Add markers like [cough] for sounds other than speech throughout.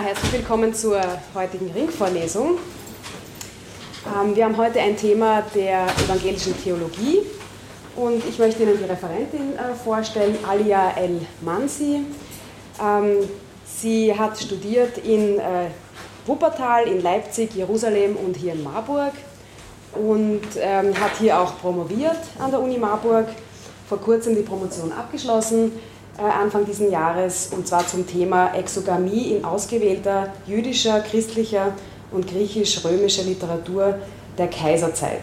Herzlich willkommen zur heutigen Ringvorlesung. Ähm, wir haben heute ein Thema der evangelischen Theologie und ich möchte Ihnen die Referentin äh, vorstellen, Alia El Mansi. Ähm, sie hat studiert in äh, Wuppertal, in Leipzig, Jerusalem und hier in Marburg und ähm, hat hier auch promoviert an der Uni Marburg, vor kurzem die Promotion abgeschlossen Anfang dieses Jahres, und zwar zum Thema Exogamie in ausgewählter jüdischer, christlicher und griechisch-römischer Literatur der Kaiserzeit.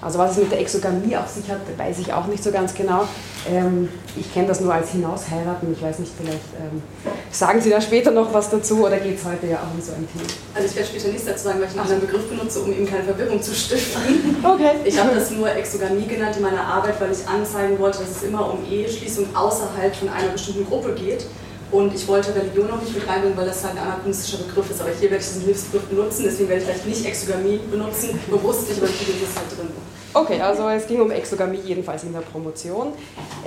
Also was es mit der Exogamie auf sich hat, weiß ich auch nicht so ganz genau. Ähm, ich kenne das nur als Hinausheiraten. Ich weiß nicht, vielleicht ähm, sagen Sie da später noch was dazu oder geht es heute ja auch um so ein Thema? Also ich werde später nichts dazu sagen, weil ich einen anderen Begriff benutze, um eben keine Verwirrung zu stiften. [laughs] Okay. Ich habe das nur Exogamie genannt in meiner Arbeit, weil ich anzeigen wollte, dass es immer um Eheschließung außerhalb von einer bestimmten Gruppe geht. Und ich wollte Religion noch nicht mit reinbringen, weil das halt ein anachronistischer Begriff ist. Aber hier werde ich diesen Hilfsbegriff benutzen, deswegen werde ich vielleicht nicht Exogamie benutzen, bewusst nicht, aber ich ist es halt drin. Okay, also es ging um Exogamie jedenfalls in der Promotion.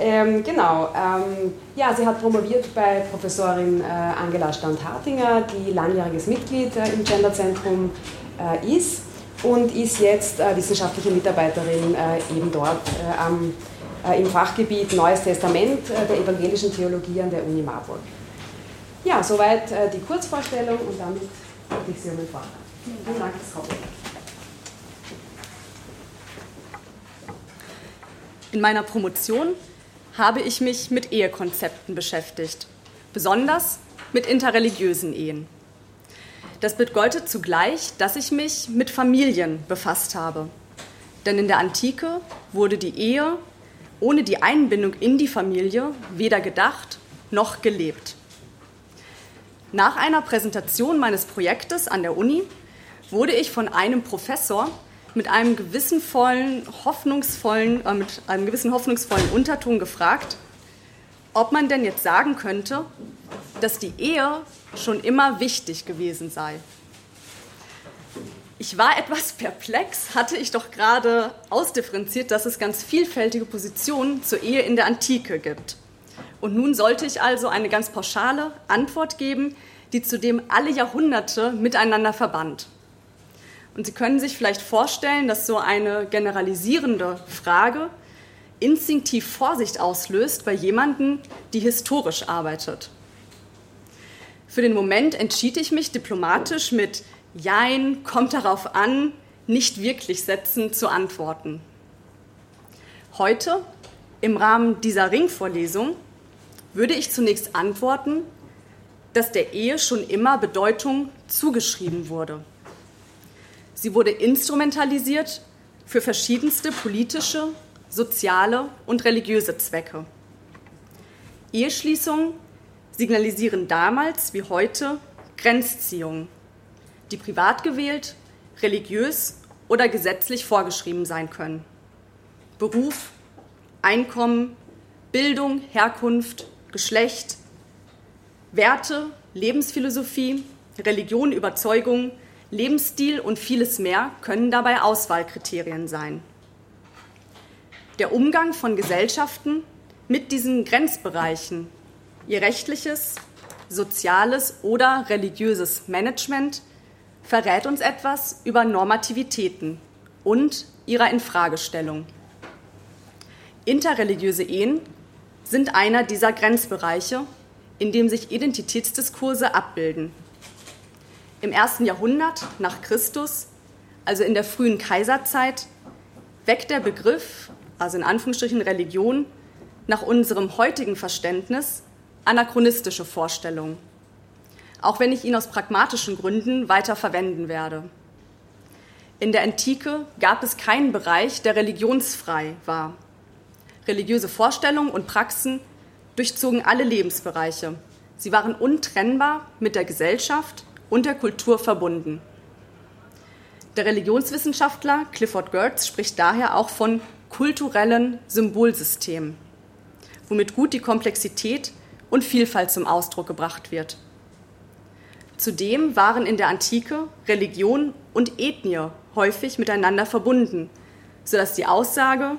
Ähm, genau, ähm, ja, sie hat promoviert bei Professorin äh, Angela Stand-Hartinger, die langjähriges Mitglied äh, im Genderzentrum äh, ist und ist jetzt äh, wissenschaftliche Mitarbeiterin äh, eben dort äh, am, im Fachgebiet Neues Testament der evangelischen Theologie an der Uni Marburg. Ja, soweit die Kurzvorstellung und damit bitte ich Sie um den Vortrag. Vielen Dank fürs Kommen. In meiner Promotion habe ich mich mit Ehekonzepten beschäftigt, besonders mit interreligiösen Ehen. Das bedeutet zugleich, dass ich mich mit Familien befasst habe. Denn in der Antike wurde die Ehe ohne die Einbindung in die Familie weder gedacht noch gelebt. Nach einer Präsentation meines Projektes an der Uni wurde ich von einem Professor mit einem gewissenvollen, hoffnungsvollen, äh, mit einem gewissen hoffnungsvollen Unterton gefragt, ob man denn jetzt sagen könnte, dass die Ehe schon immer wichtig gewesen sei. Ich war etwas [laughs] perplex, hatte ich doch gerade ausdifferenziert, dass es ganz vielfältige Positionen zur Ehe in der Antike gibt. Und nun sollte ich also eine ganz pauschale Antwort geben, die zudem alle Jahrhunderte miteinander verband. Und Sie können sich vielleicht vorstellen, dass so eine generalisierende Frage instinktiv Vorsicht auslöst bei jemandem, die historisch arbeitet. Für den Moment entschied ich mich diplomatisch mit Jein, kommt darauf an, nicht wirklich setzen zu antworten. Heute, im Rahmen dieser Ringvorlesung, würde ich zunächst antworten, dass der Ehe schon immer Bedeutung zugeschrieben wurde. Sie wurde instrumentalisiert für verschiedenste politische, soziale und religiöse Zwecke. Eheschließungen signalisieren damals wie heute Grenzziehungen, die privat gewählt, religiös oder gesetzlich vorgeschrieben sein können. Beruf, Einkommen, Bildung, Herkunft, Geschlecht, Werte, Lebensphilosophie, Religion, Überzeugung, Lebensstil und vieles mehr können dabei Auswahlkriterien sein. Der Umgang von Gesellschaften mit diesen Grenzbereichen, ihr rechtliches, soziales oder religiöses Management verrät uns etwas über Normativitäten und ihrer Infragestellung. Interreligiöse Ehen sind einer dieser Grenzbereiche, in dem sich Identitätsdiskurse abbilden im ersten Jahrhundert nach Christus, also in der frühen Kaiserzeit, weckt der Begriff, also in Anführungsstrichen Religion, nach unserem heutigen Verständnis anachronistische Vorstellungen, auch wenn ich ihn aus pragmatischen Gründen weiter verwenden werde. In der Antike gab es keinen Bereich, der religionsfrei war. Religiöse Vorstellungen und Praxen durchzogen alle Lebensbereiche. Sie waren untrennbar mit der Gesellschaft und der Kultur verbunden. Der Religionswissenschaftler Clifford Geertz spricht daher auch von kulturellen Symbolsystemen, womit gut die Komplexität und Vielfalt zum Ausdruck gebracht wird. Zudem waren in der Antike Religion und Ethnie häufig miteinander verbunden, sodass die Aussage,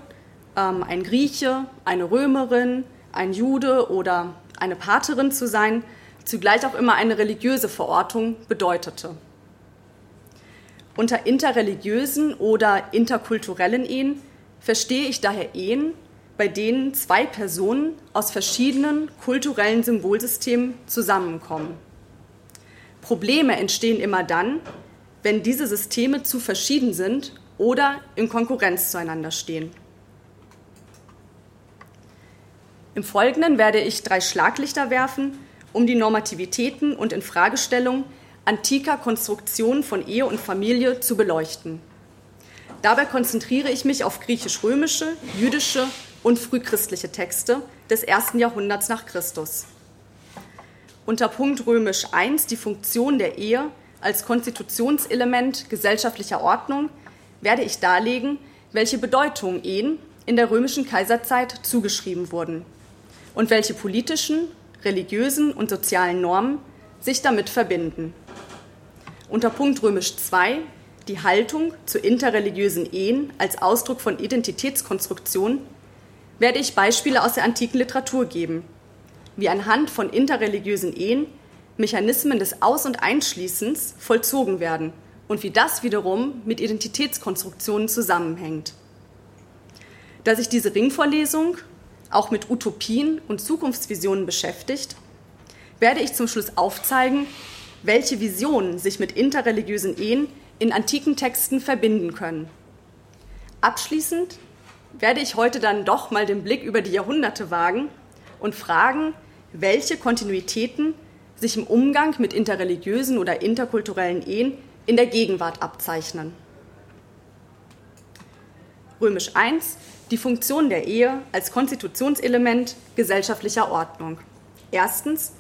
ähm, ein Grieche, eine Römerin, ein Jude oder eine Paterin zu sein, zugleich auch immer eine religiöse Verortung bedeutete. Unter interreligiösen oder interkulturellen Ehen verstehe ich daher Ehen, bei denen zwei Personen aus verschiedenen kulturellen Symbolsystemen zusammenkommen. Probleme entstehen immer dann, wenn diese Systeme zu verschieden sind oder in Konkurrenz zueinander stehen. Im Folgenden werde ich drei Schlaglichter werfen, um die Normativitäten und Infragestellung antiker Konstruktionen von Ehe und Familie zu beleuchten. Dabei konzentriere ich mich auf griechisch-römische, jüdische und frühchristliche Texte des ersten Jahrhunderts nach Christus. Unter Punkt römisch I die Funktion der Ehe als Konstitutionselement gesellschaftlicher Ordnung werde ich darlegen, welche Bedeutung Ehen in der römischen Kaiserzeit zugeschrieben wurden und welche politischen, religiösen und sozialen Normen sich damit verbinden. Unter Punkt römisch II die Haltung zu interreligiösen Ehen als Ausdruck von Identitätskonstruktion werde ich Beispiele aus der antiken Literatur geben, wie anhand von interreligiösen Ehen Mechanismen des Aus- und Einschließens vollzogen werden und wie das wiederum mit Identitätskonstruktionen zusammenhängt. Da sich diese Ringvorlesung auch mit Utopien und Zukunftsvisionen beschäftigt, werde ich zum Schluss aufzeigen, welche Visionen sich mit interreligiösen Ehen in antiken Texten verbinden können. Abschließend werde ich heute dann doch mal den Blick über die Jahrhunderte wagen und fragen, welche Kontinuitäten sich im Umgang mit interreligiösen oder interkulturellen Ehen in der Gegenwart abzeichnen. Römisch I die Funktion der Ehe als Konstitutionselement gesellschaftlicher Ordnung. Erstens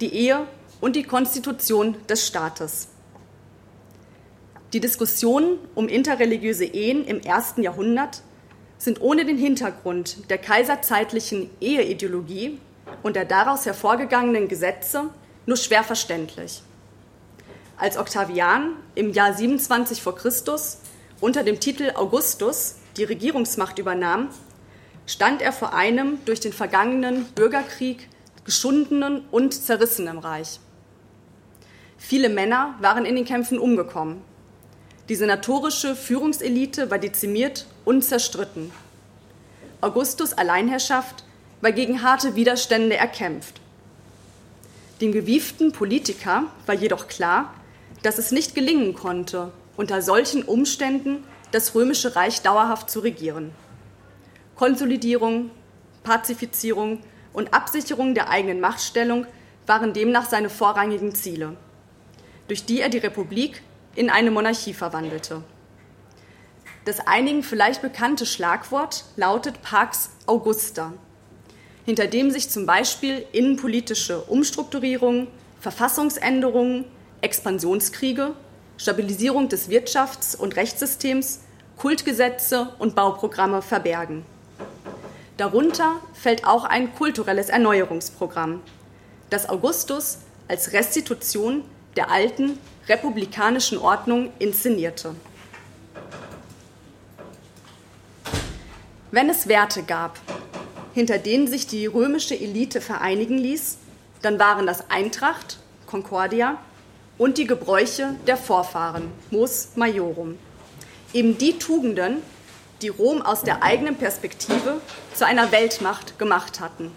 die Ehe und die Konstitution des Staates. Die Diskussionen um interreligiöse Ehen im ersten Jahrhundert sind ohne den Hintergrund der kaiserzeitlichen Eheideologie und der daraus hervorgegangenen Gesetze nur schwer verständlich. Als Octavian im Jahr 27 vor Christus unter dem Titel Augustus die Regierungsmacht übernahm, stand er vor einem durch den vergangenen Bürgerkrieg geschundenen und zerrissenen Reich. Viele Männer waren in den Kämpfen umgekommen. Die senatorische Führungselite war dezimiert und zerstritten. Augustus Alleinherrschaft war gegen harte Widerstände erkämpft. Dem gewieften Politiker war jedoch klar, dass es nicht gelingen konnte, unter solchen Umständen das römische Reich dauerhaft zu regieren. Konsolidierung, Pazifizierung und Absicherung der eigenen Machtstellung waren demnach seine vorrangigen Ziele, durch die er die Republik in eine Monarchie verwandelte. Das einigen vielleicht bekannte Schlagwort lautet Pax Augusta, hinter dem sich zum Beispiel innenpolitische Umstrukturierungen, Verfassungsänderungen, Expansionskriege Stabilisierung des Wirtschafts- und Rechtssystems, Kultgesetze und Bauprogramme verbergen. Darunter fällt auch ein kulturelles Erneuerungsprogramm, das Augustus als Restitution der alten republikanischen Ordnung inszenierte. Wenn es Werte gab, hinter denen sich die römische Elite vereinigen ließ, dann waren das Eintracht, Concordia, und die Gebräuche der Vorfahren, Mos Majorum. Eben die Tugenden, die Rom aus der eigenen Perspektive zu einer Weltmacht gemacht hatten.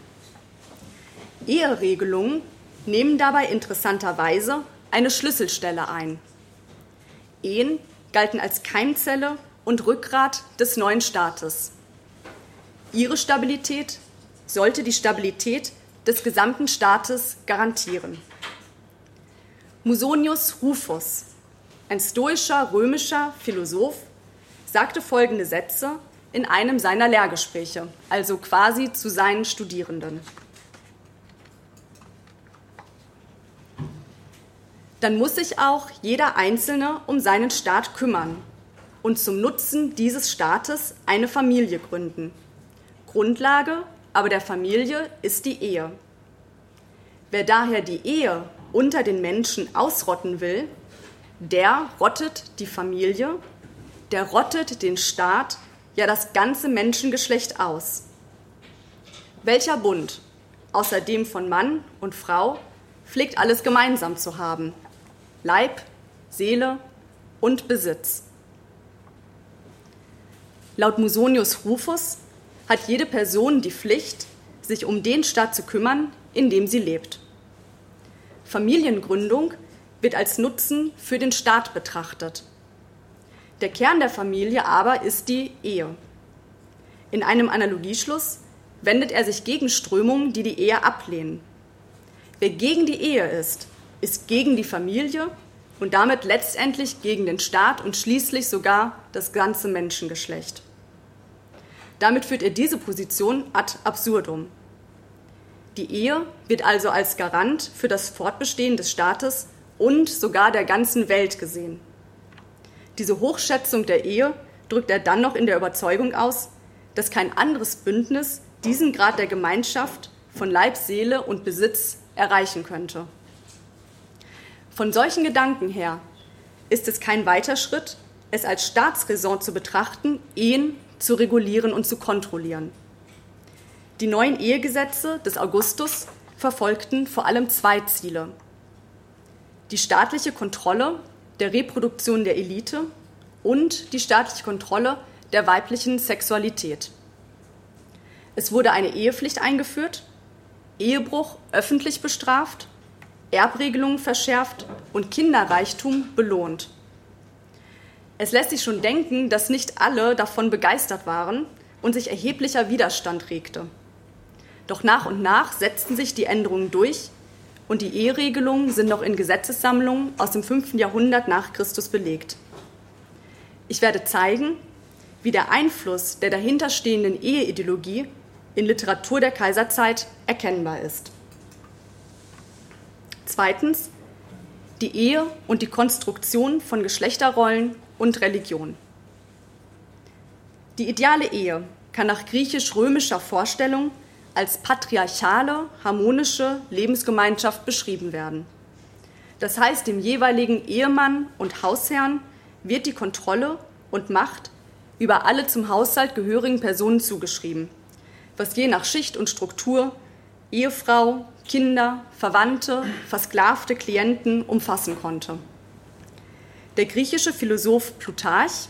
Eheregelungen nehmen dabei interessanterweise eine Schlüsselstelle ein. Ehen galten als Keimzelle und Rückgrat des neuen Staates. Ihre Stabilität sollte die Stabilität des gesamten Staates garantieren. Musonius Rufus, ein stoischer römischer Philosoph, sagte folgende Sätze in einem seiner Lehrgespräche, also quasi zu seinen Studierenden. Dann muss sich auch jeder Einzelne um seinen Staat kümmern und zum Nutzen dieses Staates eine Familie gründen. Grundlage aber der Familie ist die Ehe. Wer daher die Ehe unter den Menschen ausrotten will, der rottet die Familie, der rottet den Staat, ja das ganze Menschengeschlecht aus. Welcher Bund, außer dem von Mann und Frau, pflegt alles gemeinsam zu haben. Leib, Seele und Besitz. Laut Musonius Rufus hat jede Person die Pflicht, sich um den Staat zu kümmern, in dem sie lebt. Familiengründung wird als Nutzen für den Staat betrachtet. Der Kern der Familie aber ist die Ehe. In einem Analogieschluss wendet er sich gegen Strömungen, die die Ehe ablehnen. Wer gegen die Ehe ist, ist gegen die Familie und damit letztendlich gegen den Staat und schließlich sogar das ganze Menschengeschlecht. Damit führt er diese Position ad absurdum. Die Ehe wird also als Garant für das Fortbestehen des Staates und sogar der ganzen Welt gesehen. Diese Hochschätzung der Ehe drückt er dann noch in der Überzeugung aus, dass kein anderes Bündnis diesen Grad der Gemeinschaft von Leib, Seele und Besitz erreichen könnte. Von solchen Gedanken her ist es kein weiter Schritt, es als Staatsräson zu betrachten, Ehen zu regulieren und zu kontrollieren. Die neuen Ehegesetze des Augustus verfolgten vor allem zwei Ziele. Die staatliche Kontrolle der Reproduktion der Elite und die staatliche Kontrolle der weiblichen Sexualität. Es wurde eine Ehepflicht eingeführt, Ehebruch öffentlich bestraft, Erbregelungen verschärft und Kinderreichtum belohnt. Es lässt sich schon denken, dass nicht alle davon begeistert waren und sich erheblicher Widerstand regte. Doch nach und nach setzten sich die Änderungen durch und die Eheregelungen sind noch in Gesetzessammlungen aus dem 5. Jahrhundert nach Christus belegt. Ich werde zeigen, wie der Einfluss der dahinterstehenden Eheideologie in Literatur der Kaiserzeit erkennbar ist. Zweitens die Ehe und die Konstruktion von Geschlechterrollen und Religion. Die ideale Ehe kann nach griechisch-römischer Vorstellung als patriarchale, harmonische Lebensgemeinschaft beschrieben werden. Das heißt, dem jeweiligen Ehemann und Hausherrn wird die Kontrolle und Macht über alle zum Haushalt gehörigen Personen zugeschrieben, was je nach Schicht und Struktur Ehefrau, Kinder, Verwandte, versklavte Klienten umfassen konnte. Der griechische Philosoph Plutarch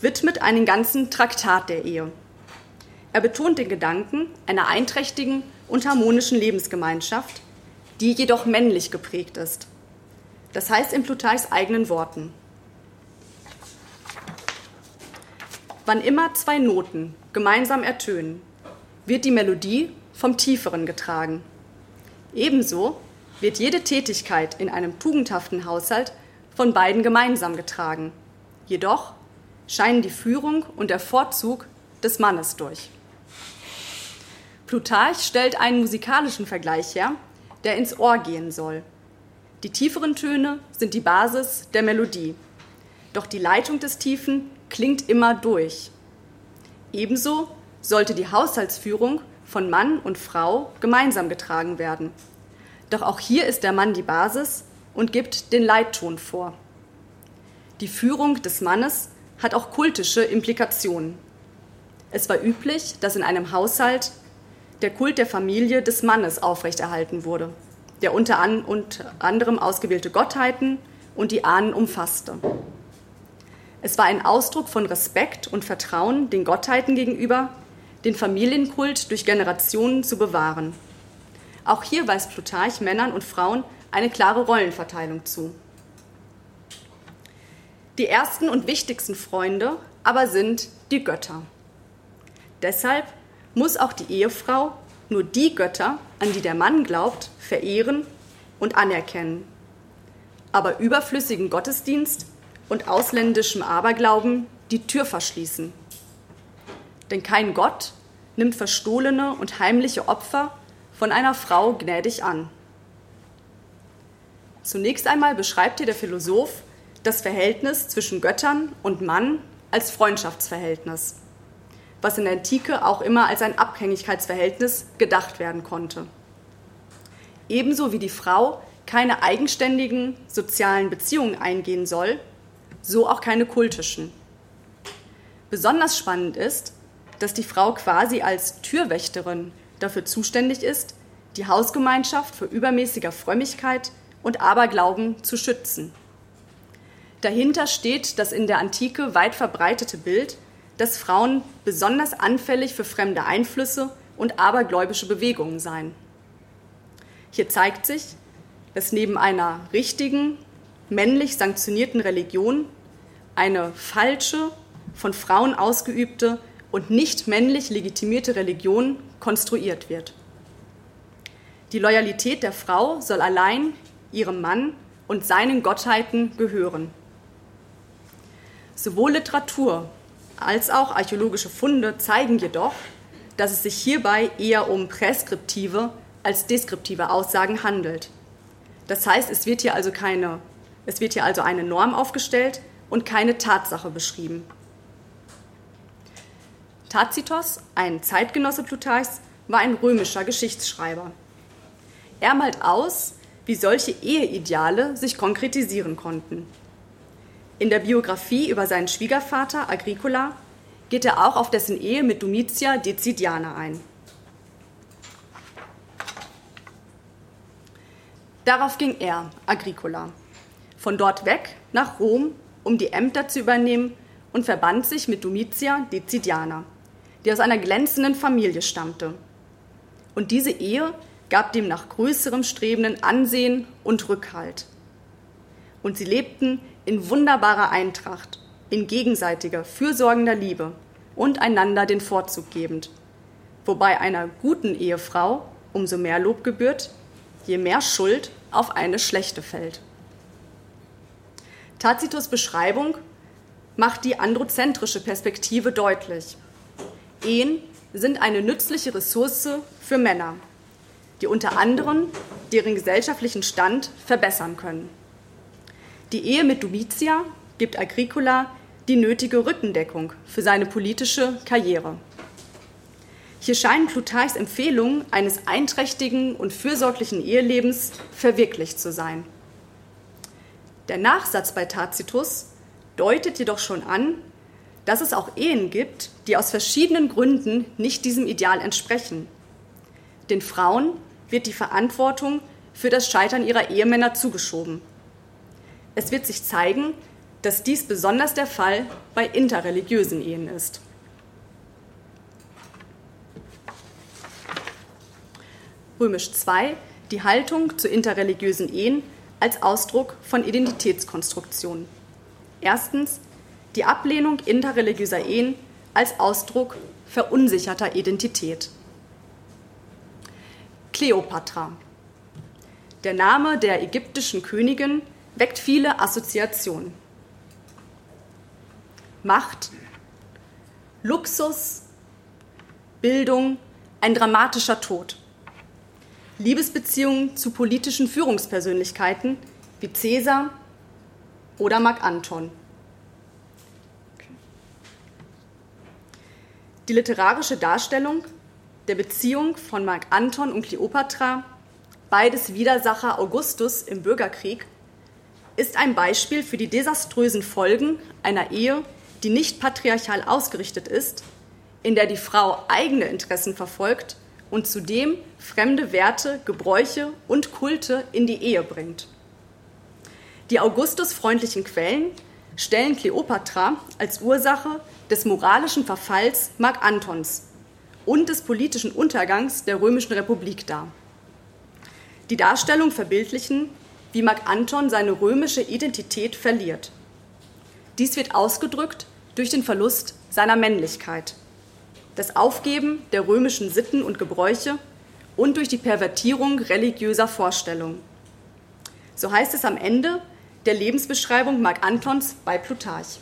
widmet einen ganzen Traktat der Ehe. Er betont den Gedanken einer einträchtigen und harmonischen Lebensgemeinschaft, die jedoch männlich geprägt ist. Das heißt in Plutarchs eigenen Worten. Wann immer zwei Noten gemeinsam ertönen, wird die Melodie vom Tieferen getragen. Ebenso wird jede Tätigkeit in einem tugendhaften Haushalt von beiden gemeinsam getragen. Jedoch scheinen die Führung und der Vorzug des Mannes durch. Plutarch stellt einen musikalischen Vergleich her, der ins Ohr gehen soll. Die tieferen Töne sind die Basis der Melodie, doch die Leitung des Tiefen klingt immer durch. Ebenso sollte die Haushaltsführung von Mann und Frau gemeinsam getragen werden. Doch auch hier ist der Mann die Basis und gibt den Leitton vor. Die Führung des Mannes hat auch kultische Implikationen. Es war üblich, dass in einem Haushalt der Kult der Familie des Mannes aufrechterhalten wurde, der unter anderem ausgewählte Gottheiten und die Ahnen umfasste. Es war ein Ausdruck von Respekt und Vertrauen den Gottheiten gegenüber, den Familienkult durch Generationen zu bewahren. Auch hier weist Plutarch Männern und Frauen eine klare Rollenverteilung zu. Die ersten und wichtigsten Freunde aber sind die Götter. Deshalb muss auch die Ehefrau nur die Götter, an die der Mann glaubt, verehren und anerkennen. Aber überflüssigen Gottesdienst und ausländischem Aberglauben die Tür verschließen. Denn kein Gott nimmt verstohlene und heimliche Opfer von einer Frau gnädig an. Zunächst einmal beschreibt hier der Philosoph das Verhältnis zwischen Göttern und Mann als Freundschaftsverhältnis was in der Antike auch immer als ein Abhängigkeitsverhältnis gedacht werden konnte. Ebenso wie die Frau keine eigenständigen sozialen Beziehungen eingehen soll, so auch keine kultischen. Besonders spannend ist, dass die Frau quasi als Türwächterin dafür zuständig ist, die Hausgemeinschaft vor übermäßiger Frömmigkeit und Aberglauben zu schützen. Dahinter steht das in der Antike weit verbreitete Bild, dass Frauen besonders anfällig für fremde Einflüsse und abergläubische Bewegungen seien. Hier zeigt sich, dass neben einer richtigen, männlich sanktionierten Religion eine falsche, von Frauen ausgeübte und nicht männlich legitimierte Religion konstruiert wird. Die Loyalität der Frau soll allein ihrem Mann und seinen Gottheiten gehören. Sowohl Literatur als auch archäologische Funde zeigen jedoch, dass es sich hierbei eher um präskriptive als deskriptive Aussagen handelt. Das heißt, es wird hier also keine, es wird hier also eine Norm aufgestellt und keine Tatsache beschrieben. Tacitos, ein Zeitgenosse Plutarchs, war ein römischer Geschichtsschreiber. Er malt aus, wie solche Eheideale sich konkretisieren konnten. In der Biografie über seinen Schwiegervater Agricola geht er auch auf dessen Ehe mit Domitia Decidiana ein. Darauf ging er, Agricola, von dort weg nach Rom, um die Ämter zu übernehmen und verband sich mit Domitia Decidiana, die aus einer glänzenden Familie stammte. Und diese Ehe gab dem nach größerem strebenden Ansehen und Rückhalt. Und sie lebten in wunderbarer Eintracht, in gegenseitiger, fürsorgender Liebe und einander den Vorzug gebend, wobei einer guten Ehefrau umso mehr Lob gebührt, je mehr Schuld auf eine schlechte fällt. Tacitus Beschreibung macht die androzentrische Perspektive deutlich. Ehen sind eine nützliche Ressource für Männer, die unter anderem deren gesellschaftlichen Stand verbessern können. Die Ehe mit Domitia gibt Agricola die nötige Rückendeckung für seine politische Karriere. Hier scheinen Plutarchs Empfehlungen eines einträchtigen und fürsorglichen Ehelebens verwirklicht zu sein. Der Nachsatz bei Tacitus deutet jedoch schon an, dass es auch Ehen gibt, die aus verschiedenen Gründen nicht diesem Ideal entsprechen. Den Frauen wird die Verantwortung für das Scheitern ihrer Ehemänner zugeschoben. Es wird sich zeigen, dass dies besonders der Fall bei interreligiösen Ehen ist. Römisch II die Haltung zu interreligiösen Ehen als Ausdruck von Identitätskonstruktion. Erstens die Ablehnung interreligiöser Ehen als Ausdruck verunsicherter Identität. Kleopatra. Der Name der ägyptischen Königin weckt viele Assoziationen. Macht, Luxus, Bildung, ein dramatischer Tod. Liebesbeziehungen zu politischen Führungspersönlichkeiten wie Caesar oder Mark Anton. Die literarische Darstellung der Beziehung von Mark Anton und Kleopatra, beides Widersacher Augustus im Bürgerkrieg, ist ein Beispiel für die desaströsen Folgen einer Ehe, die nicht patriarchal ausgerichtet ist, in der die Frau eigene Interessen verfolgt und zudem fremde Werte, Gebräuche und Kulte in die Ehe bringt. Die Augustus-freundlichen Quellen stellen Kleopatra als Ursache des moralischen Verfalls Mark Antons und des politischen Untergangs der Römischen Republik dar. Die Darstellung verbildlichen, wie Mark Anton seine römische Identität verliert. Dies wird ausgedrückt durch den Verlust seiner Männlichkeit das Aufgeben der römischen Sitten und Gebräuche und durch die Pervertierung religiöser Vorstellungen. So heißt es am Ende der Lebensbeschreibung Mark Antons bei Plutarch.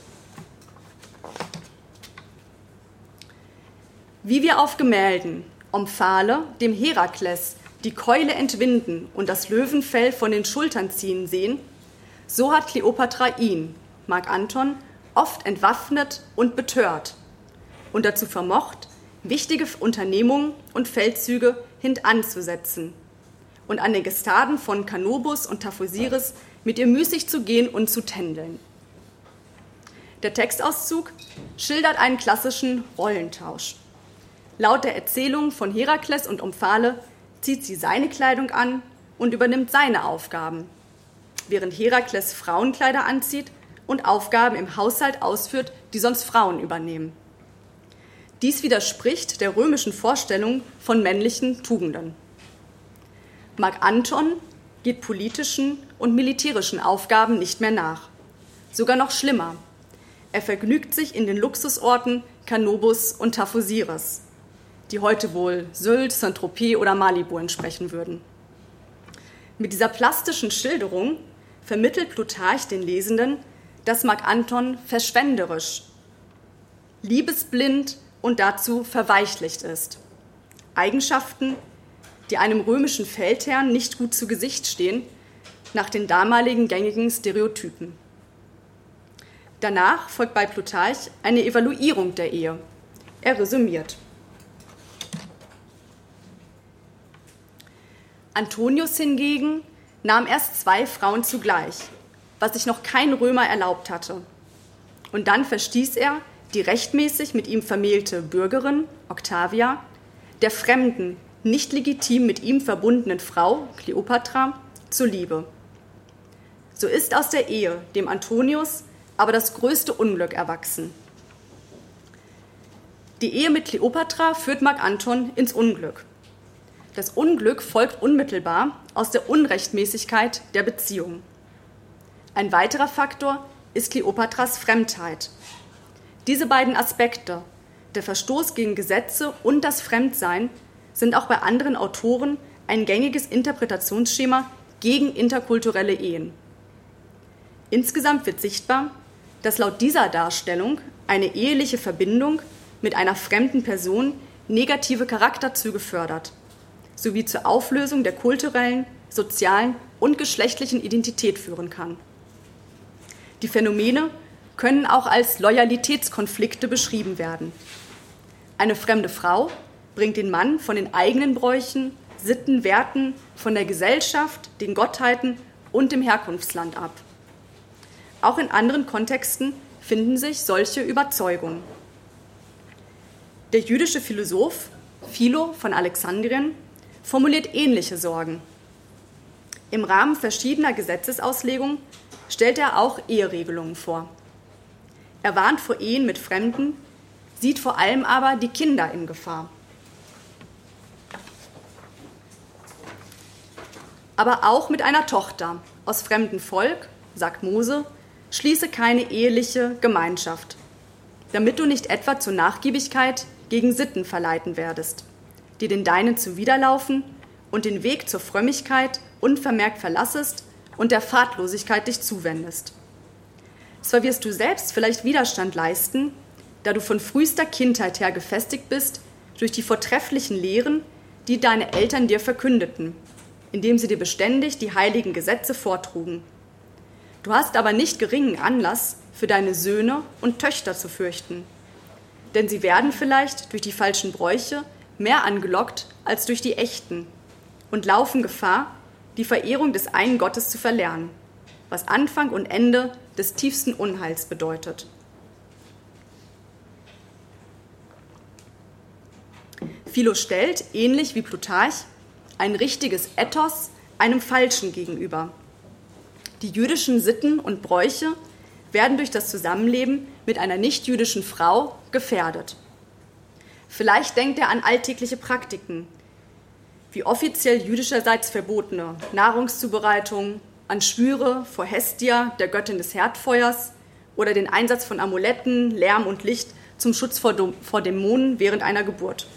Wie wir auf Gemälden Omphale dem Herakles die Keule entwinden und das Löwenfell von den Schultern ziehen sehen, so hat Kleopatra ihn, Mark Anton, oft entwaffnet und betört und dazu vermocht, wichtige Unternehmungen und Feldzüge hintanzusetzen und an den Gestaden von Canobus und Taphosiris mit ihr müßig zu gehen und zu tändeln. Der Textauszug schildert einen klassischen Rollentausch. Laut der Erzählung von Herakles und Omphale zieht sie seine Kleidung an und übernimmt seine Aufgaben, während Herakles Frauenkleider anzieht und Aufgaben im Haushalt ausführt, die sonst Frauen übernehmen. Dies widerspricht der römischen Vorstellung von männlichen Tugenden. Mark Anton geht politischen und militärischen Aufgaben nicht mehr nach. Sogar noch schlimmer. Er vergnügt sich in den Luxusorten Canobus und Taphosiris, die heute wohl Sylt, Saint-Tropez oder Malibu entsprechen würden. Mit dieser plastischen Schilderung vermittelt Plutarch den Lesenden, dass Mark Anton verschwenderisch, liebesblind und dazu verweichlicht ist. Eigenschaften, die einem römischen Feldherrn nicht gut zu Gesicht stehen, nach den damaligen gängigen Stereotypen. Danach folgt bei Plutarch eine Evaluierung der Ehe. Er resümiert. Antonius hingegen nahm erst zwei Frauen zugleich, was sich noch kein Römer erlaubt hatte. Und dann verstieß er die rechtmäßig mit ihm vermählte Bürgerin, Octavia, der fremden, nicht legitim mit ihm verbundenen Frau, Kleopatra, zur Liebe. So ist aus der Ehe dem Antonius aber das größte Unglück erwachsen. Die Ehe mit Kleopatra führt Mark Anton ins Unglück. Das Unglück folgt unmittelbar aus der Unrechtmäßigkeit der Beziehung. Ein weiterer Faktor ist Kleopatras Fremdheit, diese beiden Aspekte, der Verstoß gegen Gesetze und das Fremdsein, sind auch bei anderen Autoren ein gängiges Interpretationsschema gegen interkulturelle Ehen. Insgesamt wird sichtbar, dass laut dieser Darstellung eine eheliche Verbindung mit einer fremden Person negative Charakterzüge fördert, sowie zur Auflösung der kulturellen, sozialen und geschlechtlichen Identität führen kann. Die Phänomene können auch als Loyalitätskonflikte beschrieben werden. Eine fremde Frau bringt den Mann von den eigenen Bräuchen, Sitten, Werten, von der Gesellschaft, den Gottheiten und dem Herkunftsland ab. Auch in anderen Kontexten finden sich solche Überzeugungen. Der jüdische Philosoph Philo von Alexandrien formuliert ähnliche Sorgen. Im Rahmen verschiedener Gesetzesauslegungen stellt er auch Eheregelungen vor. Er warnt vor Ehen mit Fremden, sieht vor allem aber die Kinder in Gefahr. Aber auch mit einer Tochter aus fremdem Volk, sagt Mose, schließe keine eheliche Gemeinschaft, damit du nicht etwa zur Nachgiebigkeit gegen Sitten verleiten werdest, die den Deinen zuwiderlaufen und den Weg zur Frömmigkeit unvermerkt verlassest und der Fahrtlosigkeit dich zuwendest. Zwar wirst du selbst vielleicht Widerstand leisten, da du von frühester Kindheit her gefestigt bist durch die vortrefflichen Lehren, die deine Eltern dir verkündeten, indem sie dir beständig die heiligen Gesetze vortrugen. Du hast aber nicht geringen Anlass, für deine Söhne und Töchter zu fürchten, denn sie werden vielleicht durch die falschen Bräuche mehr angelockt als durch die echten und laufen Gefahr, die Verehrung des einen Gottes zu verlernen, was Anfang und Ende des tiefsten Unheils bedeutet. Philo stellt, ähnlich wie Plutarch, ein richtiges Ethos einem falschen gegenüber. Die jüdischen Sitten und Bräuche werden durch das Zusammenleben mit einer nichtjüdischen Frau gefährdet. Vielleicht denkt er an alltägliche Praktiken, wie offiziell jüdischerseits verbotene Nahrungszubereitung, an Schwüre vor Hestia, der Göttin des Herdfeuers, oder den Einsatz von Amuletten, Lärm und Licht zum Schutz vor, vor Dämonen während einer Geburt.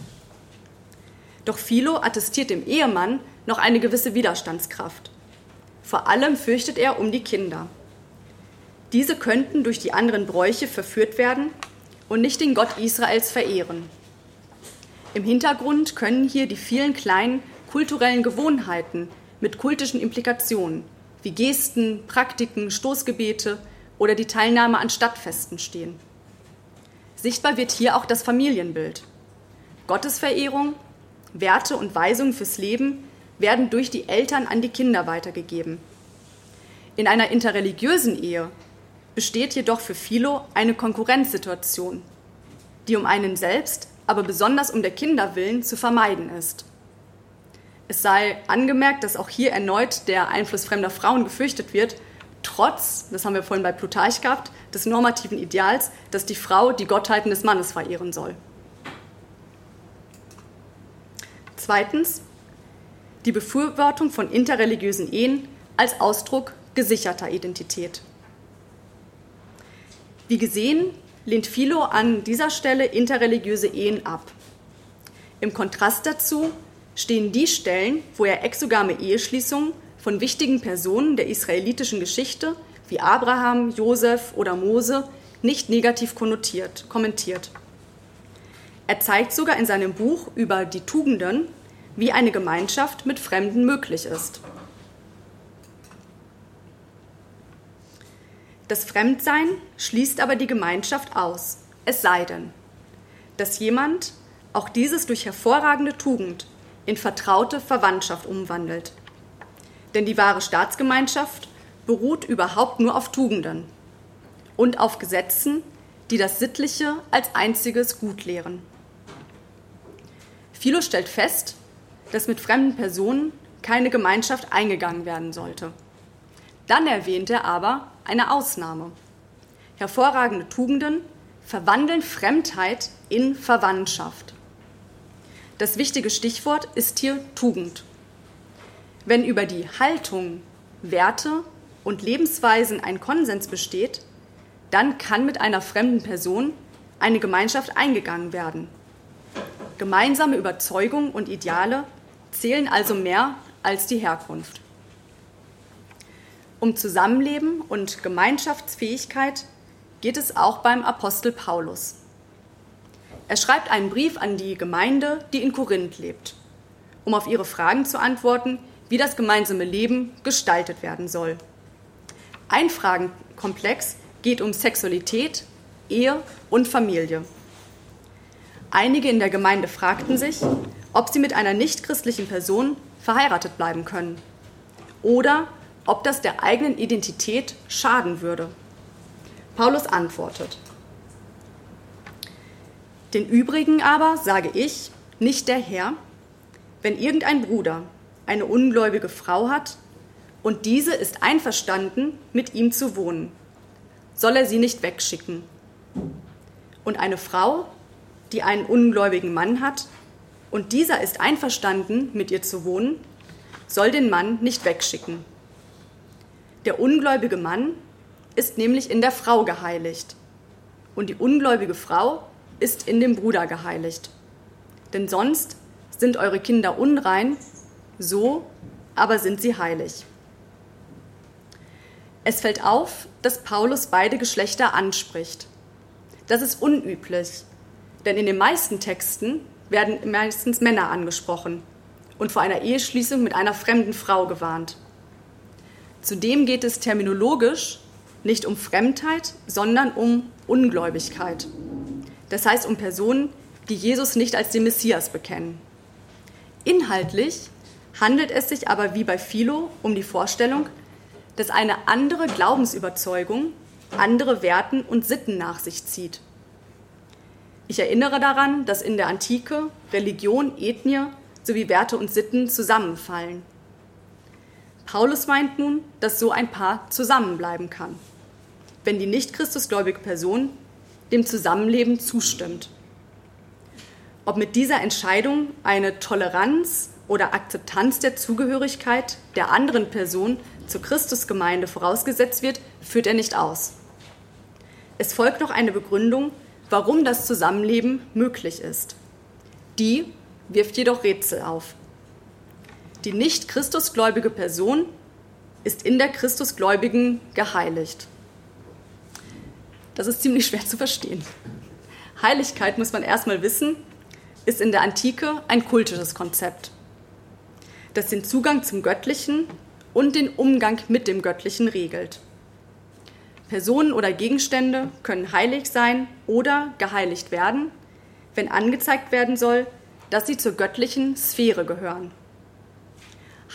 Doch Philo attestiert dem Ehemann noch eine gewisse Widerstandskraft. Vor allem fürchtet er um die Kinder. Diese könnten durch die anderen Bräuche verführt werden und nicht den Gott Israels verehren. Im Hintergrund können hier die vielen kleinen kulturellen Gewohnheiten mit kultischen Implikationen wie Gesten, Praktiken, Stoßgebete oder die Teilnahme an Stadtfesten stehen. Sichtbar wird hier auch das Familienbild. Gottesverehrung, Werte und Weisungen fürs Leben werden durch die Eltern an die Kinder weitergegeben. In einer interreligiösen Ehe besteht jedoch für Philo eine Konkurrenzsituation, die um einen selbst, aber besonders um der Kinder willen zu vermeiden ist. Es sei angemerkt, dass auch hier erneut der Einfluss fremder Frauen gefürchtet wird, trotz, das haben wir vorhin bei Plutarch gehabt, des normativen Ideals, dass die Frau die Gottheiten des Mannes verehren soll. Zweitens die Befürwortung von interreligiösen Ehen als Ausdruck gesicherter Identität. Wie gesehen, lehnt Philo an dieser Stelle interreligiöse Ehen ab. Im Kontrast dazu stehen die Stellen, wo er exogame Eheschließungen von wichtigen Personen der israelitischen Geschichte wie Abraham, Josef oder Mose nicht negativ konnotiert, kommentiert. Er zeigt sogar in seinem Buch über die Tugenden, wie eine Gemeinschaft mit Fremden möglich ist. Das Fremdsein schließt aber die Gemeinschaft aus, es sei denn, dass jemand auch dieses durch hervorragende Tugend in vertraute Verwandtschaft umwandelt. Denn die wahre Staatsgemeinschaft beruht überhaupt nur auf Tugenden und auf Gesetzen, die das Sittliche als einziges Gut lehren. Philo stellt fest, dass mit fremden Personen keine Gemeinschaft eingegangen werden sollte. Dann erwähnt er aber eine Ausnahme. Hervorragende Tugenden verwandeln Fremdheit in Verwandtschaft. Das wichtige Stichwort ist hier Tugend. Wenn über die Haltung, Werte und Lebensweisen ein Konsens besteht, dann kann mit einer fremden Person eine Gemeinschaft eingegangen werden. Gemeinsame Überzeugungen und Ideale zählen also mehr als die Herkunft. Um Zusammenleben und Gemeinschaftsfähigkeit geht es auch beim Apostel Paulus. Er schreibt einen Brief an die Gemeinde, die in Korinth lebt, um auf ihre Fragen zu antworten, wie das gemeinsame Leben gestaltet werden soll. Ein Fragenkomplex geht um Sexualität, Ehe und Familie. Einige in der Gemeinde fragten sich, ob sie mit einer nichtchristlichen Person verheiratet bleiben können oder ob das der eigenen Identität schaden würde. Paulus antwortet, den übrigen aber sage ich, nicht der Herr, wenn irgendein Bruder eine ungläubige Frau hat und diese ist einverstanden, mit ihm zu wohnen, soll er sie nicht wegschicken. Und eine Frau, die einen ungläubigen Mann hat und dieser ist einverstanden, mit ihr zu wohnen, soll den Mann nicht wegschicken. Der ungläubige Mann ist nämlich in der Frau geheiligt und die ungläubige Frau ist in dem Bruder geheiligt. Denn sonst sind eure Kinder unrein, so aber sind sie heilig. Es fällt auf, dass Paulus beide Geschlechter anspricht. Das ist unüblich, denn in den meisten Texten werden meistens Männer angesprochen und vor einer Eheschließung mit einer fremden Frau gewarnt. Zudem geht es terminologisch nicht um Fremdheit, sondern um Ungläubigkeit. Das heißt um Personen, die Jesus nicht als den Messias bekennen. Inhaltlich handelt es sich aber wie bei Philo um die Vorstellung, dass eine andere Glaubensüberzeugung andere Werten und Sitten nach sich zieht. Ich erinnere daran, dass in der Antike Religion, Ethnie sowie Werte und Sitten zusammenfallen. Paulus meint nun, dass so ein Paar zusammenbleiben kann, wenn die nicht christusgläubige Person dem Zusammenleben zustimmt. Ob mit dieser Entscheidung eine Toleranz oder Akzeptanz der Zugehörigkeit der anderen Person zur Christusgemeinde vorausgesetzt wird, führt er nicht aus. Es folgt noch eine Begründung, warum das Zusammenleben möglich ist. Die wirft jedoch Rätsel auf. Die nicht Christusgläubige Person ist in der Christusgläubigen geheiligt. Das ist ziemlich schwer zu verstehen. Heiligkeit, muss man erstmal wissen, ist in der Antike ein kultisches Konzept, das den Zugang zum Göttlichen und den Umgang mit dem Göttlichen regelt. Personen oder Gegenstände können heilig sein oder geheiligt werden, wenn angezeigt werden soll, dass sie zur göttlichen Sphäre gehören.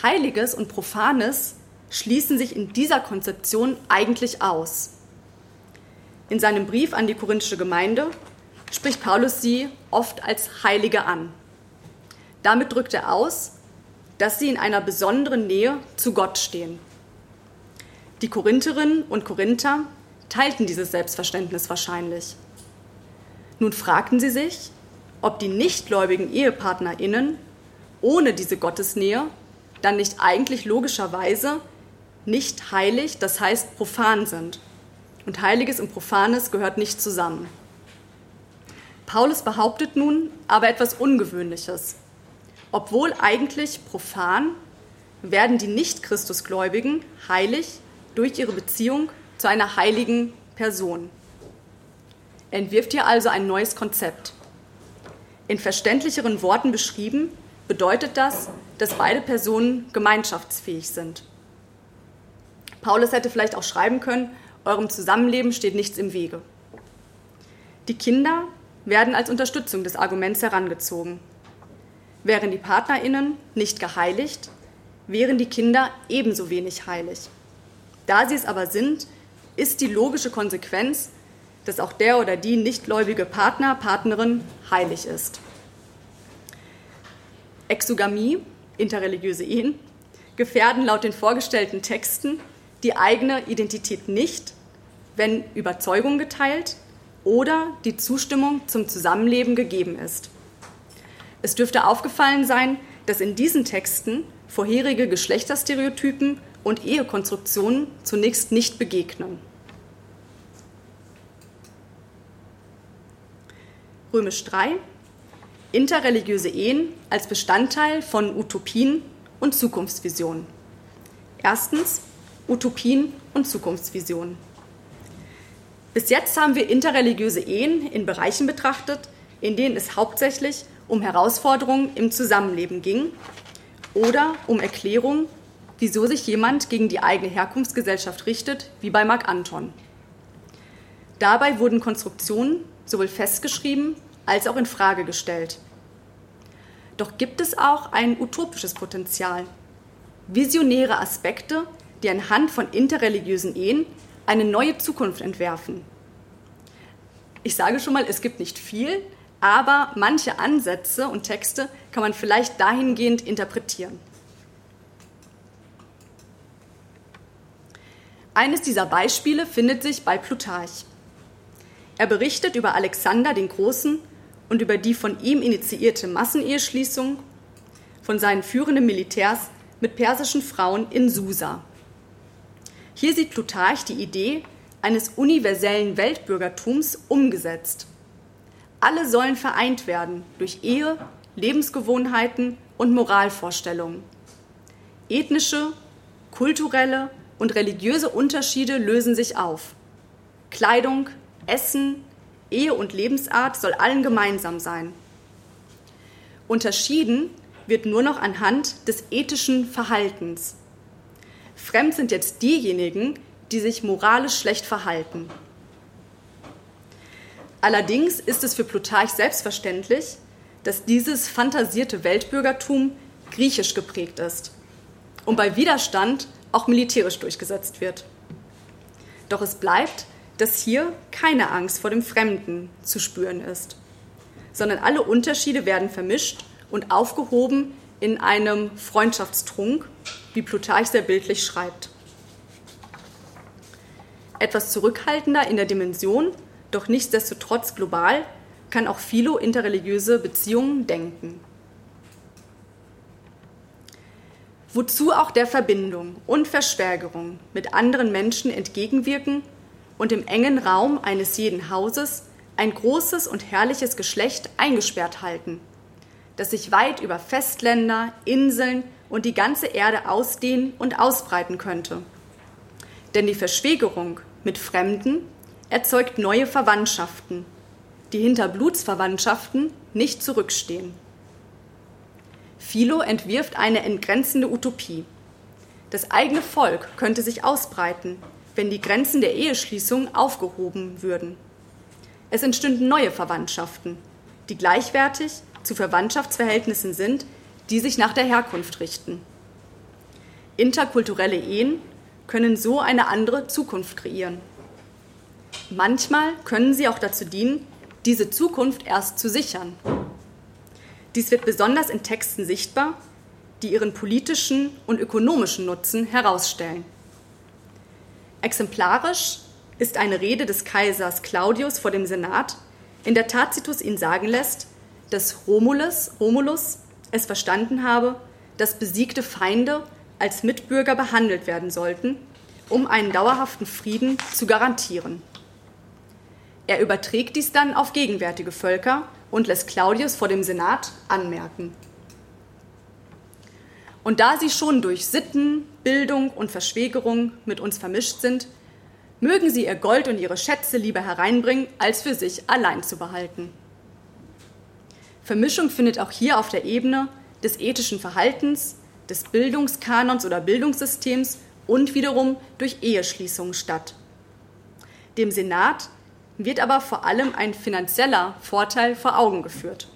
Heiliges und Profanes schließen sich in dieser Konzeption eigentlich aus. In seinem Brief an die korinthische Gemeinde spricht Paulus sie oft als Heilige an. Damit drückt er aus, dass sie in einer besonderen Nähe zu Gott stehen. Die Korintherinnen und Korinther teilten dieses Selbstverständnis wahrscheinlich. Nun fragten sie sich, ob die nichtgläubigen Ehepartnerinnen ohne diese Gottesnähe dann nicht eigentlich logischerweise nicht heilig, das heißt profan sind. Und Heiliges und Profanes gehört nicht zusammen. Paulus behauptet nun aber etwas Ungewöhnliches. Obwohl eigentlich profan, werden die Nicht-Christusgläubigen heilig durch ihre Beziehung zu einer heiligen Person. Er entwirft hier also ein neues Konzept. In verständlicheren Worten beschrieben bedeutet das, dass beide Personen gemeinschaftsfähig sind. Paulus hätte vielleicht auch schreiben können, eurem Zusammenleben steht nichts im Wege. Die Kinder werden als Unterstützung des Arguments herangezogen. Wären die Partnerinnen nicht geheiligt, wären die Kinder ebenso wenig heilig. Da sie es aber sind, ist die logische Konsequenz, dass auch der oder die nichtgläubige Partner, Partnerin heilig ist. Exogamie, interreligiöse Ehen, gefährden laut den vorgestellten Texten die eigene Identität nicht, wenn Überzeugung geteilt oder die Zustimmung zum Zusammenleben gegeben ist. Es dürfte aufgefallen sein, dass in diesen Texten vorherige Geschlechterstereotypen und Ehekonstruktionen zunächst nicht begegnen. Römisch 3 Interreligiöse Ehen als Bestandteil von Utopien und Zukunftsvisionen. Erstens Utopien und Zukunftsvisionen. Bis jetzt haben wir interreligiöse Ehen in Bereichen betrachtet, in denen es hauptsächlich um Herausforderungen im Zusammenleben ging oder um Erklärungen wieso sich jemand gegen die eigene Herkunftsgesellschaft richtet, wie bei Marc Anton. Dabei wurden Konstruktionen sowohl festgeschrieben als auch in Frage gestellt. Doch gibt es auch ein utopisches Potenzial, visionäre Aspekte, die anhand von interreligiösen Ehen eine neue Zukunft entwerfen. Ich sage schon mal, es gibt nicht viel, aber manche Ansätze und Texte kann man vielleicht dahingehend interpretieren. Eines dieser Beispiele findet sich bei Plutarch. Er berichtet über Alexander den Großen und über die von ihm initiierte Masseneheschließung von seinen führenden Militärs mit persischen Frauen in Susa. Hier sieht Plutarch die Idee eines universellen Weltbürgertums umgesetzt. Alle sollen vereint werden durch Ehe, Lebensgewohnheiten und Moralvorstellungen. Ethnische, kulturelle und religiöse Unterschiede lösen sich auf. Kleidung, Essen, Ehe und Lebensart soll allen gemeinsam sein. Unterschieden wird nur noch anhand des ethischen Verhaltens. Fremd sind jetzt diejenigen, die sich moralisch schlecht verhalten. Allerdings ist es für Plutarch selbstverständlich, dass dieses fantasierte Weltbürgertum griechisch geprägt ist und bei Widerstand auch militärisch durchgesetzt wird. Doch es bleibt, dass hier keine Angst vor dem Fremden zu spüren ist, sondern alle Unterschiede werden vermischt und aufgehoben in einem Freundschaftstrunk, wie Plutarch sehr bildlich schreibt. Etwas zurückhaltender in der Dimension, doch nichtsdestotrotz global, kann auch Philo interreligiöse Beziehungen denken. wozu auch der Verbindung und Verschwägerung mit anderen Menschen entgegenwirken und im engen Raum eines jeden Hauses ein großes und herrliches Geschlecht eingesperrt halten, das sich weit über Festländer, Inseln und die ganze Erde ausdehnen und ausbreiten könnte. Denn die Verschwägerung mit Fremden erzeugt neue Verwandtschaften, die hinter Blutsverwandtschaften nicht zurückstehen. Philo entwirft eine entgrenzende Utopie. Das eigene Volk könnte sich ausbreiten, wenn die Grenzen der Eheschließung aufgehoben würden. Es entstünden neue Verwandtschaften, die gleichwertig zu Verwandtschaftsverhältnissen sind, die sich nach der Herkunft richten. Interkulturelle Ehen können so eine andere Zukunft kreieren. Manchmal können sie auch dazu dienen, diese Zukunft erst zu sichern dies wird besonders in Texten sichtbar, die ihren politischen und ökonomischen Nutzen herausstellen. Exemplarisch ist eine Rede des Kaisers Claudius vor dem Senat, in der Tacitus ihn sagen lässt, dass Romulus, Romulus es verstanden habe, dass besiegte Feinde als Mitbürger behandelt werden sollten, um einen dauerhaften Frieden zu garantieren. Er überträgt dies dann auf gegenwärtige Völker und lässt Claudius vor dem Senat anmerken. Und da sie schon durch Sitten, Bildung und Verschwägerung mit uns vermischt sind, mögen sie ihr Gold und ihre Schätze lieber hereinbringen, als für sich allein zu behalten. Vermischung findet auch hier auf der Ebene des ethischen Verhaltens, des Bildungskanons oder Bildungssystems und wiederum durch Eheschließungen statt. Dem Senat wird aber vor allem ein finanzieller Vorteil vor Augen geführt.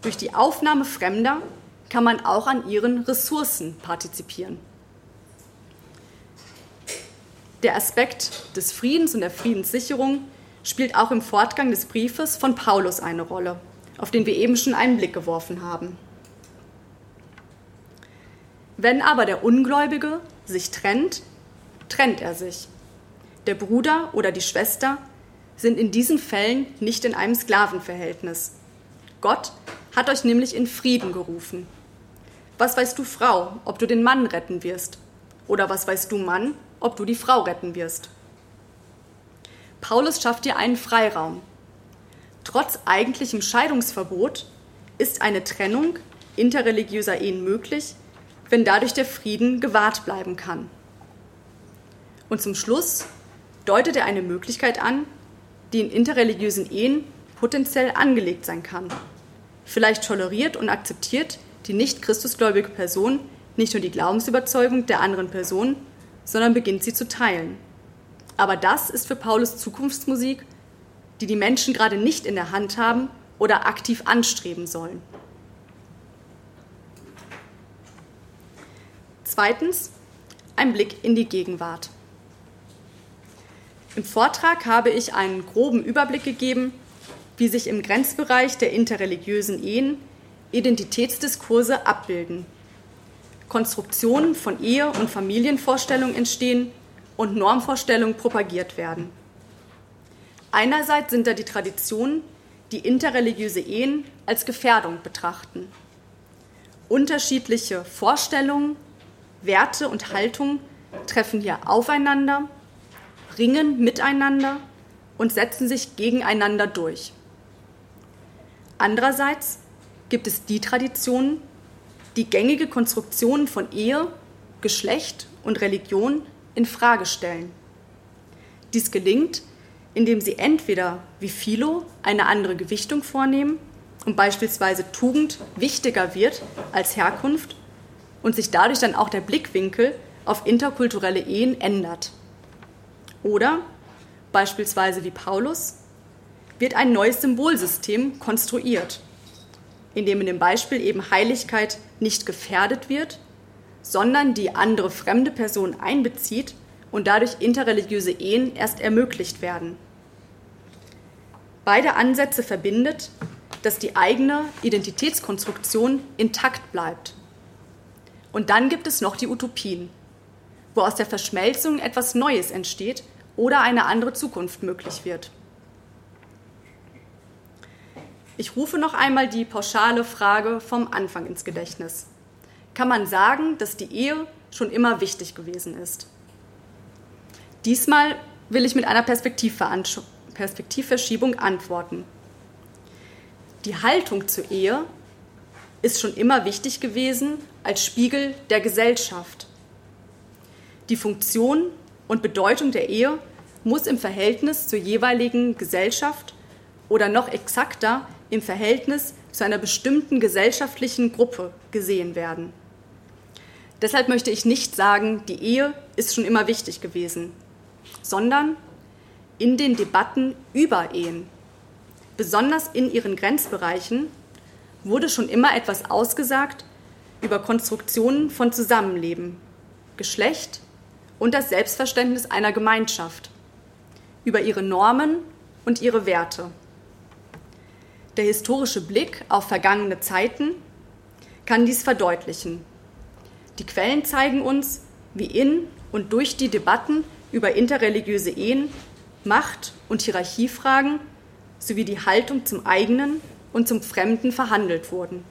Durch die Aufnahme Fremder kann man auch an ihren Ressourcen partizipieren. Der Aspekt des Friedens und der Friedenssicherung spielt auch im Fortgang des Briefes von Paulus eine Rolle, auf den wir eben schon einen Blick geworfen haben. Wenn aber der Ungläubige sich trennt, trennt er sich. Der Bruder oder die Schwester sind in diesen Fällen nicht in einem Sklavenverhältnis. Gott hat euch nämlich in Frieden gerufen. Was weißt du, Frau, ob du den Mann retten wirst? Oder was weißt du, Mann, ob du die Frau retten wirst? Paulus schafft dir einen Freiraum. Trotz eigentlichem Scheidungsverbot ist eine Trennung interreligiöser Ehen möglich, wenn dadurch der Frieden gewahrt bleiben kann. Und zum Schluss deutet er eine Möglichkeit an, die in interreligiösen Ehen potenziell angelegt sein kann. Vielleicht toleriert und akzeptiert die nicht christusgläubige Person nicht nur die Glaubensüberzeugung der anderen Person, sondern beginnt sie zu teilen. Aber das ist für Paulus Zukunftsmusik, die die Menschen gerade nicht in der Hand haben oder aktiv anstreben sollen. Zweitens ein Blick in die Gegenwart. Im Vortrag habe ich einen groben Überblick gegeben, wie sich im Grenzbereich der interreligiösen Ehen Identitätsdiskurse abbilden, Konstruktionen von Ehe- und Familienvorstellungen entstehen und Normvorstellungen propagiert werden. Einerseits sind da die Traditionen, die interreligiöse Ehen als Gefährdung betrachten. Unterschiedliche Vorstellungen, Werte und Haltungen treffen hier aufeinander ringen miteinander und setzen sich gegeneinander durch. Andererseits gibt es die Traditionen, die gängige Konstruktionen von Ehe, Geschlecht und Religion in Frage stellen. Dies gelingt, indem sie entweder wie Philo eine andere Gewichtung vornehmen und beispielsweise Tugend wichtiger wird als Herkunft und sich dadurch dann auch der Blickwinkel auf interkulturelle Ehen ändert. Oder, beispielsweise wie Paulus, wird ein neues Symbolsystem konstruiert, in dem in dem Beispiel eben Heiligkeit nicht gefährdet wird, sondern die andere fremde Person einbezieht und dadurch interreligiöse Ehen erst ermöglicht werden. Beide Ansätze verbindet, dass die eigene Identitätskonstruktion intakt bleibt. Und dann gibt es noch die Utopien, wo aus der Verschmelzung etwas Neues entsteht oder eine andere Zukunft möglich wird. Ich rufe noch einmal die pauschale Frage vom Anfang ins Gedächtnis. Kann man sagen, dass die Ehe schon immer wichtig gewesen ist? Diesmal will ich mit einer Perspektivverschiebung antworten. Die Haltung zur Ehe ist schon immer wichtig gewesen als Spiegel der Gesellschaft. Die Funktion und Bedeutung der Ehe muss im Verhältnis zur jeweiligen Gesellschaft oder noch exakter im Verhältnis zu einer bestimmten gesellschaftlichen Gruppe gesehen werden. Deshalb möchte ich nicht sagen, die Ehe ist schon immer wichtig gewesen, sondern in den Debatten über Ehen, besonders in ihren Grenzbereichen, wurde schon immer etwas ausgesagt über Konstruktionen von Zusammenleben, Geschlecht und das Selbstverständnis einer Gemeinschaft, über ihre Normen und ihre Werte. Der historische Blick auf vergangene Zeiten kann dies verdeutlichen. Die Quellen zeigen uns, wie in und durch die Debatten über interreligiöse Ehen, Macht- und Hierarchiefragen sowie die Haltung zum eigenen und zum Fremden verhandelt wurden.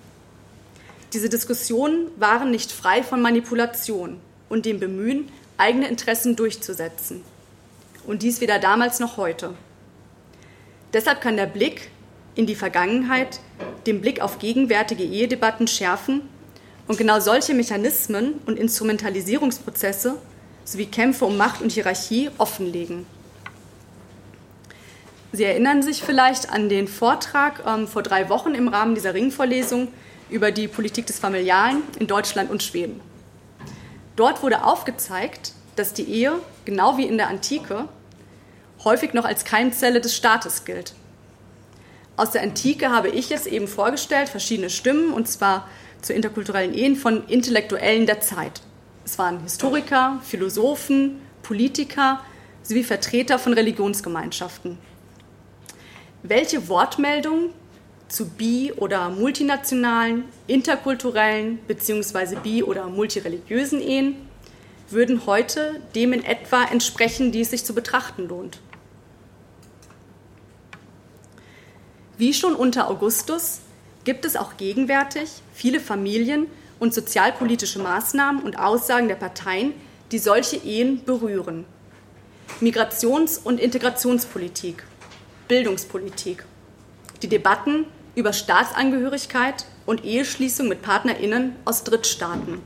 Diese Diskussionen waren nicht frei von Manipulation und dem Bemühen, eigene Interessen durchzusetzen. Und dies weder damals noch heute. Deshalb kann der Blick in die Vergangenheit den Blick auf gegenwärtige Ehedebatten schärfen und genau solche Mechanismen und Instrumentalisierungsprozesse sowie Kämpfe um Macht und Hierarchie offenlegen. Sie erinnern sich vielleicht an den Vortrag ähm, vor drei Wochen im Rahmen dieser Ringvorlesung über die Politik des Familialen in Deutschland und Schweden. Dort wurde aufgezeigt, dass die Ehe, genau wie in der Antike, häufig noch als Keimzelle des Staates gilt. Aus der Antike habe ich es eben vorgestellt, verschiedene Stimmen, und zwar zu interkulturellen Ehen von Intellektuellen der Zeit. Es waren Historiker, Philosophen, Politiker sowie Vertreter von Religionsgemeinschaften. Welche Wortmeldung zu bi- oder multinationalen, interkulturellen bzw. bi- oder multireligiösen Ehen würden heute dem in etwa entsprechen, die es sich zu betrachten lohnt? Wie schon unter Augustus gibt es auch gegenwärtig viele Familien- und sozialpolitische Maßnahmen und Aussagen der Parteien, die solche Ehen berühren. Migrations- und Integrationspolitik, Bildungspolitik, die Debatten über Staatsangehörigkeit und Eheschließung mit Partnerinnen aus Drittstaaten.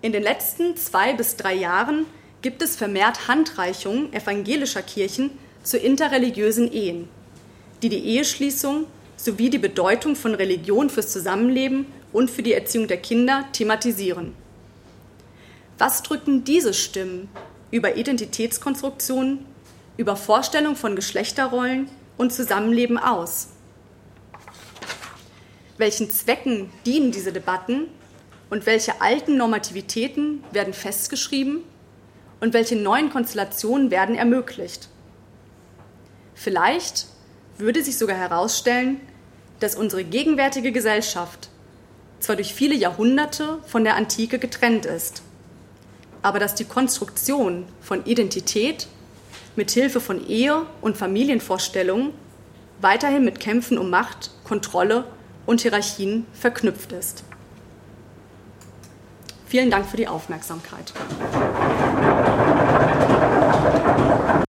In den letzten zwei bis drei Jahren gibt es vermehrt Handreichungen evangelischer Kirchen zu interreligiösen Ehen, die die Eheschließung sowie die Bedeutung von Religion fürs Zusammenleben und für die Erziehung der Kinder thematisieren. Was drücken diese Stimmen über Identitätskonstruktionen, über Vorstellung von Geschlechterrollen und Zusammenleben aus? Welchen Zwecken dienen diese Debatten und welche alten Normativitäten werden festgeschrieben und welche neuen Konstellationen werden ermöglicht? Vielleicht würde sich sogar herausstellen, dass unsere gegenwärtige Gesellschaft zwar durch viele Jahrhunderte von der Antike getrennt ist, aber dass die Konstruktion von Identität mit Hilfe von Ehe und Familienvorstellungen weiterhin mit Kämpfen um Macht, Kontrolle und Hierarchien verknüpft ist. Vielen Dank für die Aufmerksamkeit.